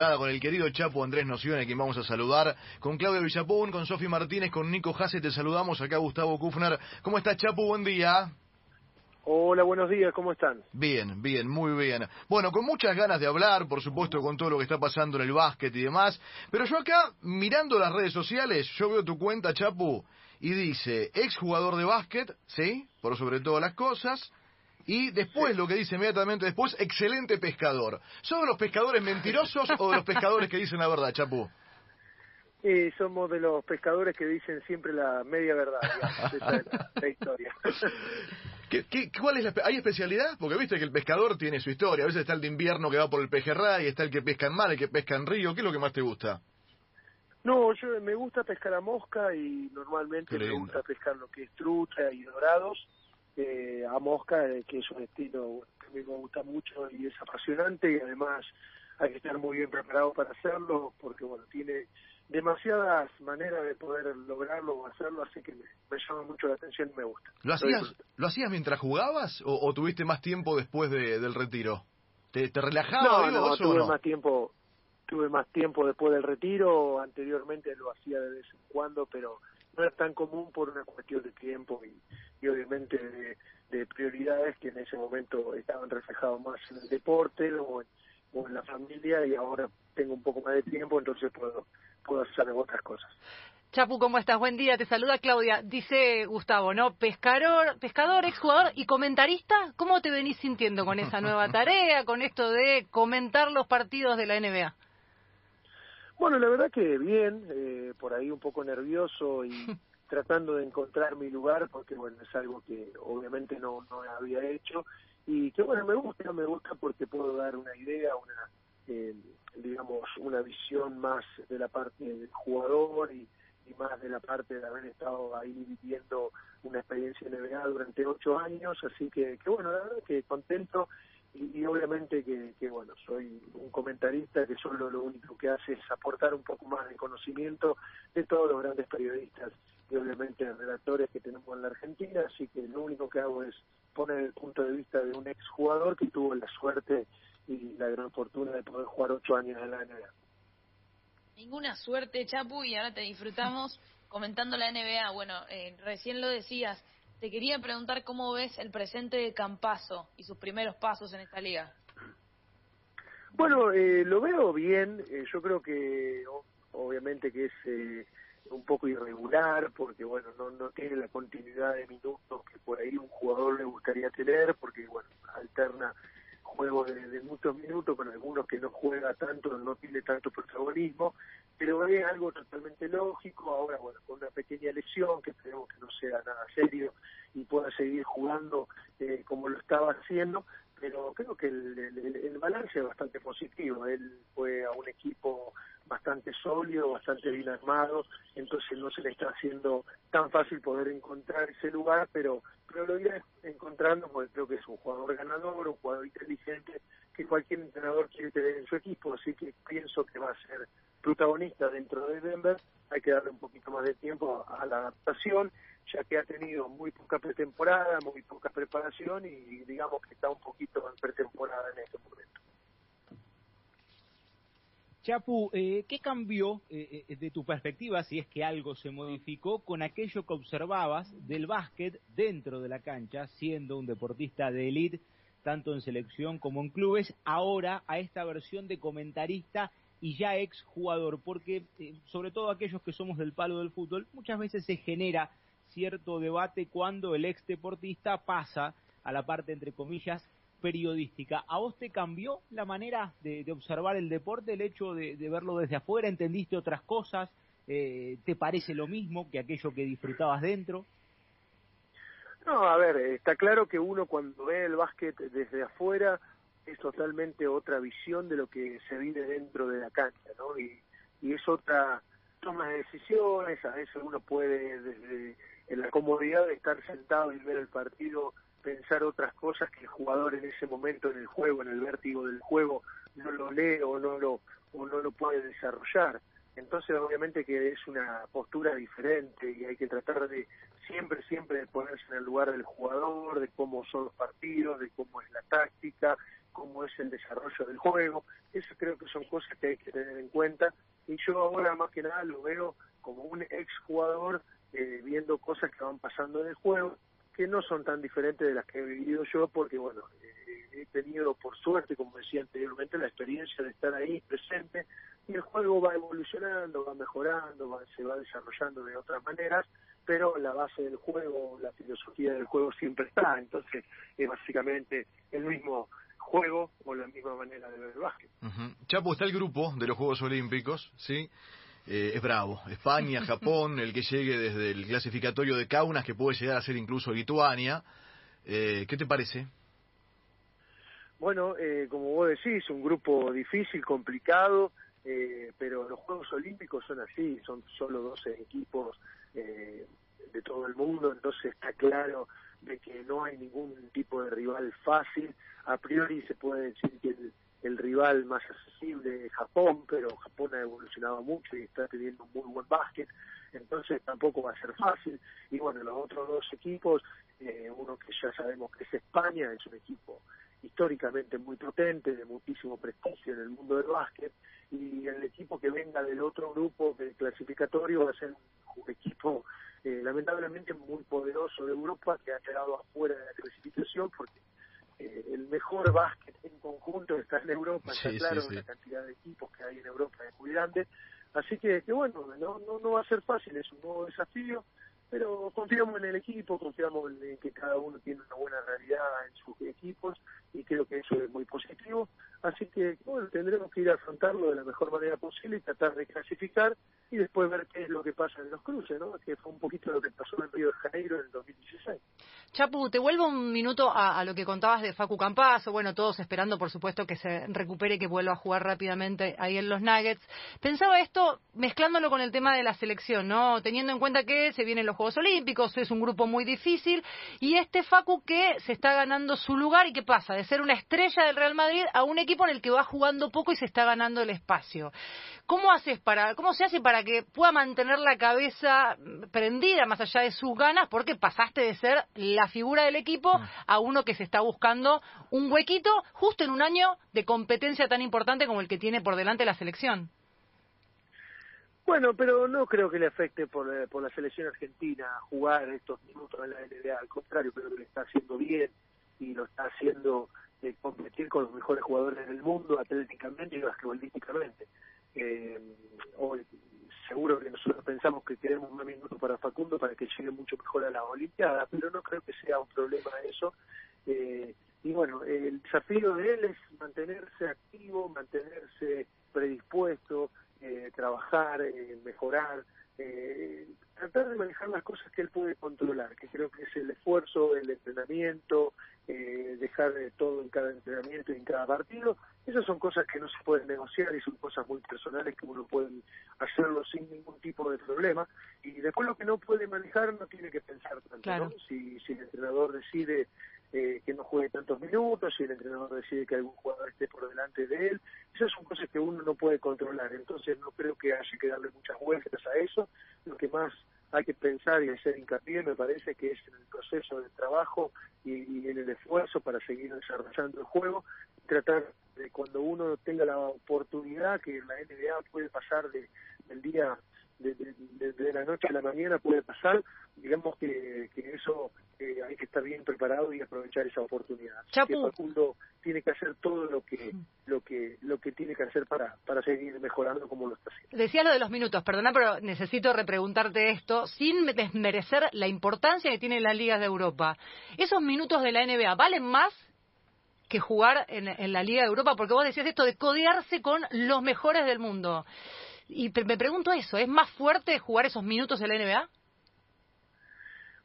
con el querido Chapo Andrés Nocione, quien vamos a saludar, con Claudio Villapón, con Sofi Martínez, con Nico Hasse, te saludamos acá Gustavo Kufner. ¿Cómo estás Chapo? Buen día. Hola, buenos días, ¿cómo están? Bien, bien, muy bien. Bueno, con muchas ganas de hablar, por supuesto, con todo lo que está pasando en el básquet y demás, pero yo acá, mirando las redes sociales, yo veo tu cuenta, Chapu, y dice, ex jugador de básquet, ¿sí? Por sobre todas las cosas, y después, lo que dice inmediatamente después, excelente pescador. ¿Son los pescadores mentirosos o de los pescadores que dicen la verdad, Chapu? Eh, somos de los pescadores que dicen siempre la media verdad, esa es la, historia. ¿Qué, qué, cuál es la, ¿Hay especialidad? Porque viste que el pescador tiene su historia. A veces está el de invierno que va por el pejerray, está el que pesca en mar, el que pesca en río. ¿Qué es lo que más te gusta? No, yo me gusta pescar a mosca y normalmente me gusta pescar lo que es trucha y dorados eh, a mosca, eh, que es un estilo que a mí me gusta mucho y es apasionante y además hay que estar muy bien preparado para hacerlo porque bueno tiene demasiadas maneras de poder lograrlo o hacerlo así que me, llama mucho la atención y me gusta. Lo hacías lo hacías mientras jugabas o, tuviste más tiempo después de, del retiro te, te relajaba no no tuve más tiempo tuve más tiempo después del retiro anteriormente lo hacía de vez en cuando pero no es tan común por una cuestión de tiempo y, y obviamente de, de, prioridades que en ese momento estaban reflejados más en el deporte o en, o en la familia y ahora tengo un poco más de tiempo, entonces puedo, puedo hacer otras cosas. Chapu, ¿cómo estás? Buen día, te saluda Claudia. Dice Gustavo, ¿no? Pescador, pescador, exjugador y comentarista. ¿Cómo te venís sintiendo con esa nueva tarea, con esto de comentar los partidos de la NBA? Bueno, la verdad que bien, eh, por ahí un poco nervioso y tratando de encontrar mi lugar, porque bueno, es algo que obviamente no, no había hecho. Y que bueno, me gusta, me gusta porque puedo dar una idea, una, eh, digamos, una visión más de la parte del jugador y, y más de la parte de haber estado ahí viviendo una experiencia en NBA durante ocho años, así que, que bueno, la verdad que contento y, obviamente que, que, bueno, soy un comentarista que solo lo único que hace es aportar un poco más de conocimiento de todos los grandes periodistas y obviamente redactores que tenemos en la Argentina, así que lo único que hago es poner el punto de vista de un exjugador que tuvo la suerte y la gran fortuna de poder jugar ocho años en la NBA. Ninguna suerte, Chapu, y ahora te disfrutamos comentando la NBA. Bueno, eh, recién lo decías, te quería preguntar cómo ves el presente de Campaso y sus primeros pasos en esta liga. Bueno, eh, lo veo bien. Eh, yo creo que obviamente que es eh, un poco irregular porque bueno no no tiene la continuidad de minutos que por ahí un jugador le gustaría tener porque bueno alterna juegos de, muchos minutos con algunos que no juega tanto no tiene tanto protagonismo pero es algo totalmente lógico ahora bueno con una pequeña lesión que esperemos que no sea nada serio y pueda seguir jugando eh, como lo estaba haciendo, pero creo que el, el, balance es bastante positivo. Él fue a un equipo bastante sólido, bastante bien armado, entonces no se le está haciendo tan fácil poder encontrar ese lugar, pero, lo irá encontrando porque creo que es un jugador ganador, un jugador inteligente que cualquier entrenador quiere tener en su equipo, así que pienso que va a ser protagonista dentro de Denver. Hay que darle un poquito más de tiempo a la adaptación ya que ha tenido muy poca pretemporada, muy poca preparación y digamos que está un poquito en pretemporada en este momento. Chapu, eh, ¿qué cambió eh, eh, de tu perspectiva, si es que algo se modificó, con aquello que observabas del básquet dentro de la cancha, siendo un deportista de élite, tanto en selección como en clubes, ahora a esta versión de comentarista y ya ex jugador? Porque, sobre todo aquellos que somos del palo del fútbol, muchas veces se genera cierto debate cuando el ex deportista pasa a la parte, entre comillas, periodística. ¿A vos te cambió la manera de, observar el deporte, el hecho de, verlo desde afuera? ¿Entendiste otras cosas? Eh, ¿Te parece lo mismo que aquello que disfrutabas dentro? No, a ver, está claro que uno cuando ve el básquet desde afuera es totalmente otra visión de lo que se vive dentro de la cancha, ¿no? Y, y es otra toma de decisiones, a veces uno puede desde en la comodidad de estar sentado y ver el partido, pensar otras cosas que el jugador en ese momento en el juego, en el vértigo del juego, no lo lee o no lo, o no lo puede desarrollar. Entonces, obviamente que es una postura diferente y hay que tratar de siempre, siempre de ponerse en el lugar del jugador, de cómo son los partidos, de cómo es la táctica, cómo es el desarrollo del juego. Eso creo que son cosas que hay que tener en cuenta. Y yo ahora más que nada lo veo como un exjugador eh, viendo cosas que van pasando en el juego que no son tan diferentes de las que he vivido yo porque bueno eh, he tenido por suerte como decía anteriormente la experiencia de estar ahí presente y el juego va evolucionando va mejorando se va desarrollando de otras maneras pero la base del juego la filosofía del juego siempre está entonces es básicamente el mismo juego o la misma manera de ver el básquet. Chapo, está el grupo de los Juegos Olímpicos, ¿sí? Eh, es bravo. España, Japón, el que llegue desde el clasificatorio de Kaunas, que puede llegar a ser incluso Lituania. Eh, ¿Qué te parece? Bueno, eh, como vos decís, un grupo difícil, complicado, pero los Juegos Olímpicos son así, son solo 12 equipos de todo el mundo, entonces está claro de que no hay ningún tipo de rival fácil. A priori se puede decir que el, el rival más accesible es Japón, pero Japón ha evolucionado mucho y está teniendo un muy buen básquet, entonces tampoco va a ser fácil. Y bueno, los otros dos equipos, eh, uno que ya sabemos que es España, es un equipo históricamente muy potente, de muchísimo prestigio en el mundo del básquet, y el equipo que venga del otro grupo del clasificatorio va a ser un equipo eh, lamentablemente muy poderoso de Europa que ha quedado afuera de la clasificación porque eh, el mejor básquet en conjunto está en Europa, está claro, la cantidad de equipos que hay en Europa es muy grande. Así que, que bueno, no, no, no va a ser fácil, es un nuevo desafío, pero confiamos en el equipo, confiamos en que cada uno tiene una buena realidad en sus equipos y creo que eso es muy positivo. Así que, bueno, tendremos que ir a afrontarlo de la mejor manera posible y tratar de clasificar y después ver qué es lo que pasa en los cruces, ¿no? Que fue un poquito lo que pasó en Río de Janeiro en el 2016. Chapu, te vuelvo un minuto a, lo que contabas de Facu Campazo, bueno, todos esperando, por supuesto, que se recupere que vuelva a jugar rápidamente ahí en los Nuggets. Pensaba esto mezclándolo con el tema de la selección, ¿no? Teniendo en cuenta que se vienen los Juegos Olímpicos, es un grupo muy difícil, y este Facu que se está ganando su lugar y qué pasa de ser una estrella del Real Madrid a un equipo en el que va jugando poco y se está ganando el espacio. ¿Cómo haces para, cómo se hace para que pueda mantener la cabeza prendida más allá de sus ganas? Porque pasaste de ser la figura del equipo mm. a uno que se está buscando un huequito justo en un año de competencia tan importante como el que tiene por delante la selección. Bueno, pero no creo que le afecte por, eh, por la selección argentina jugar estos minutos en la NBA. Al contrario, creo que lo está haciendo bien y lo está haciendo eh, competir con los mejores jugadores del mundo atléticamente y basquetbolísticamente. Eh, hoy seguro que nosotros pensamos que queremos más minutos para Facundo para que llegue mucho mejor a la Olimpiada, pero no creo que sea un problema eso. Eh, y bueno, el desafío de él es mejorar, eh, tratar de manejar las cosas que él puede controlar, que creo que es el esfuerzo, el entrenamiento, eh, dejar todo en cada entrenamiento y en cada partido. Esas son cosas que no se pueden negociar y son cosas muy personales que uno puede hacerlo sin ningún tipo de problema. Y después lo que no puede manejar no tiene que pensar tanto. Si, si el entrenador decide eh, que no juegue tantos minutos, si el entrenador decide que algún jugador esté por delante de él, esas son cosas que uno no puede controlar. Entonces no creo que haya que darle muchas vueltas a eso. Lo que más hay que pensar y hacer hincapié, me parece que es en el proceso de trabajo y, en el esfuerzo para seguir desarrollando el juego, tratar de cuando uno tenga la oportunidad, que la NBA puede pasar de, del día, de, de, la noche a la mañana puede pasar, digamos que, que eso eh, hay que estar bien preparado y aprovechar esa oportunidad. Que Facundo tiene que hacer todo lo que lo que lo que tiene que hacer para para seguir mejorando como lo está haciendo. Decía lo de los minutos, perdona, pero necesito repreguntarte esto sin desmerecer la importancia que tienen las ligas de Europa. Esos minutos de la NBA valen más que jugar en, en la Liga de Europa, porque vos decías esto de codearse con los mejores del mundo. Y me pregunto eso, ¿es más fuerte jugar esos minutos en la NBA?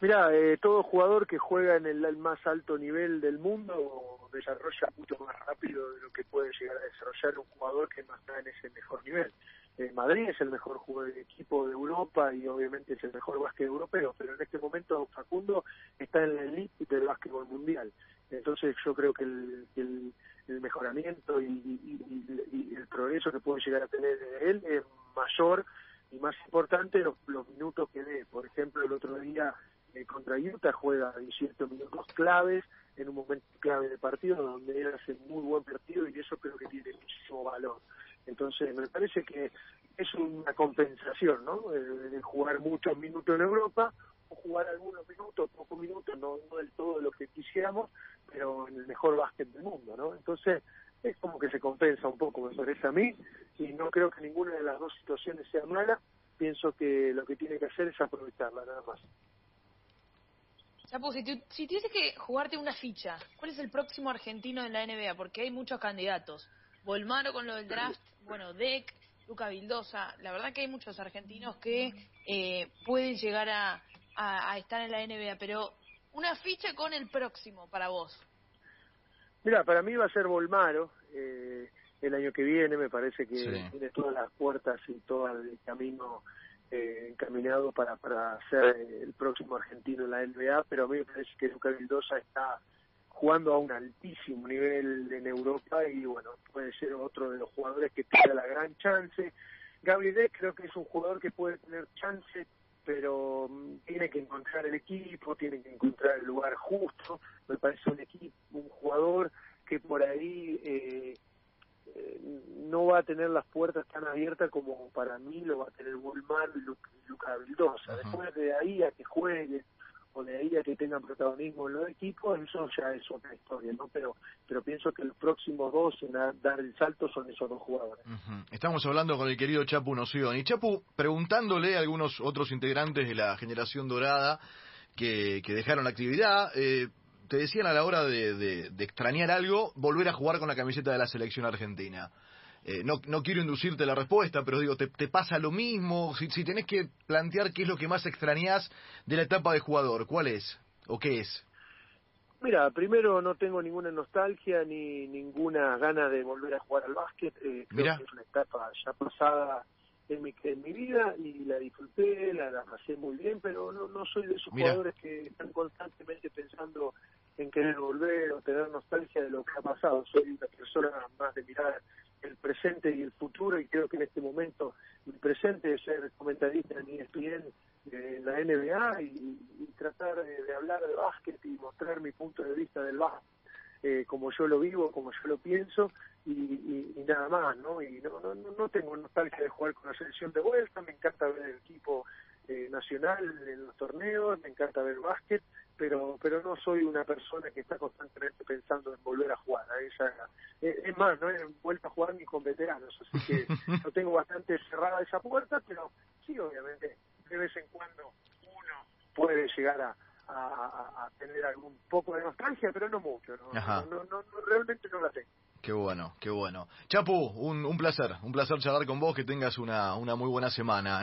Mira, eh, todo jugador que juega en el, más alto nivel del mundo desarrolla mucho más rápido de lo que puede llegar a desarrollar un jugador que no está en ese mejor nivel. Eh, Madrid es el mejor jugador equipo de Europa y obviamente es el mejor básquet europeo, pero en este momento Facundo está en la elite del básquetbol mundial. Entonces yo creo que el, mejoramiento y, el progreso que puede llegar a tener él es mayor y más importante los, minutos que dé. Por ejemplo, el otro día eh, contra Utah juega 18 minutos claves en un momento clave del partido donde él hace muy buen partido y eso creo que tiene muchísimo valor. Entonces me parece que es una compensación, ¿no? Eh, de jugar muchos minutos en Europa jugar algunos minutos, pocos minutos, no, no del todo lo que quisiéramos, pero en el mejor básquet del mundo, ¿no? Entonces es como que se compensa un poco, me parece a mí, y no creo que ninguna de las dos situaciones sea mala, pienso que lo que tiene que hacer es aprovecharla, nada más. Chapo, si, si tuvieses que jugarte una ficha, ¿cuál es el próximo argentino en la NBA? Porque hay muchos candidatos. Volmaro con lo del draft, bueno, Deck, Luca Vildosa. La verdad que hay muchos argentinos que eh, pueden llegar a, a, estar en la NBA, pero una ficha con el próximo para vos. Mira, para mí va a ser Volmaro. Eh, el año que viene me parece que tiene todas las puertas y todo el camino eh, encaminado para, para ser el próximo argentino en la NBA, pero a mí me parece que Luca Vildosa está jugando a un altísimo nivel en Europa y bueno, puede ser otro de los jugadores que tenga la gran chance. Gabriel creo que es un jugador que puede tener chance, pero mm, tiene que encontrar el equipo, tiene que encontrar el lugar justo. Me parece un equipo, un jugador que por ahí eh, eh, no va a tener las puertas tan abiertas como para mí lo va a tener Volmar y Luca Vildosa. Después de ahí a que juegue o de ahí que tengan protagonismo en los equipos, eso ya es otra historia, ¿no? Pero pero pienso que los próximos dos en dar el salto son esos dos jugadores. Estamos hablando con el querido Chapu Noción. Y Chapu, preguntándole a algunos otros integrantes de la generación dorada que, que dejaron la actividad, eh, te decían a la hora de, extrañar algo, volver a jugar con la camiseta de la selección argentina. Eh, no, no quiero inducirte la respuesta, pero digo, ¿te, pasa lo mismo? Si, si tenés que plantear qué es lo que más extrañás de la etapa de jugador, ¿cuál es? ¿O qué es? Mira, primero no tengo ninguna nostalgia ni ninguna gana de volver a jugar al básquet. Eh, creo que es una etapa ya pasada en mi, en mi vida y la disfruté, la, la pasé muy bien, pero no, no soy de esos jugadores que están constantemente pensando en querer volver o tener nostalgia de lo que ha pasado. Soy una persona más de mirar el presente y el futuro y creo que en este momento mi presente es ser comentarista en ESPN en la NBA y, tratar de, hablar de básquet y mostrar mi punto de vista del básquet eh, como yo lo vivo, como yo lo pienso y, nada más, ¿no? Y no, no, no tengo nostalgia de jugar con la selección de vuelta, me encanta ver el equipo eh, nacional en los torneos, me encanta ver básquet pero pero no soy una persona que está constantemente pensando en volver a jugar. es más, no he vuelto a jugar ni con veteranos, así que no tengo bastante cerrada esa puerta, pero sí, obviamente, de vez en cuando uno puede llegar a, a, tener algún poco de nostalgia, pero no mucho, no, no, no, realmente no la tengo. Qué bueno, qué bueno. Chapu, un, un placer, un placer charlar con vos, que tengas una, una muy buena semana. ¿eh?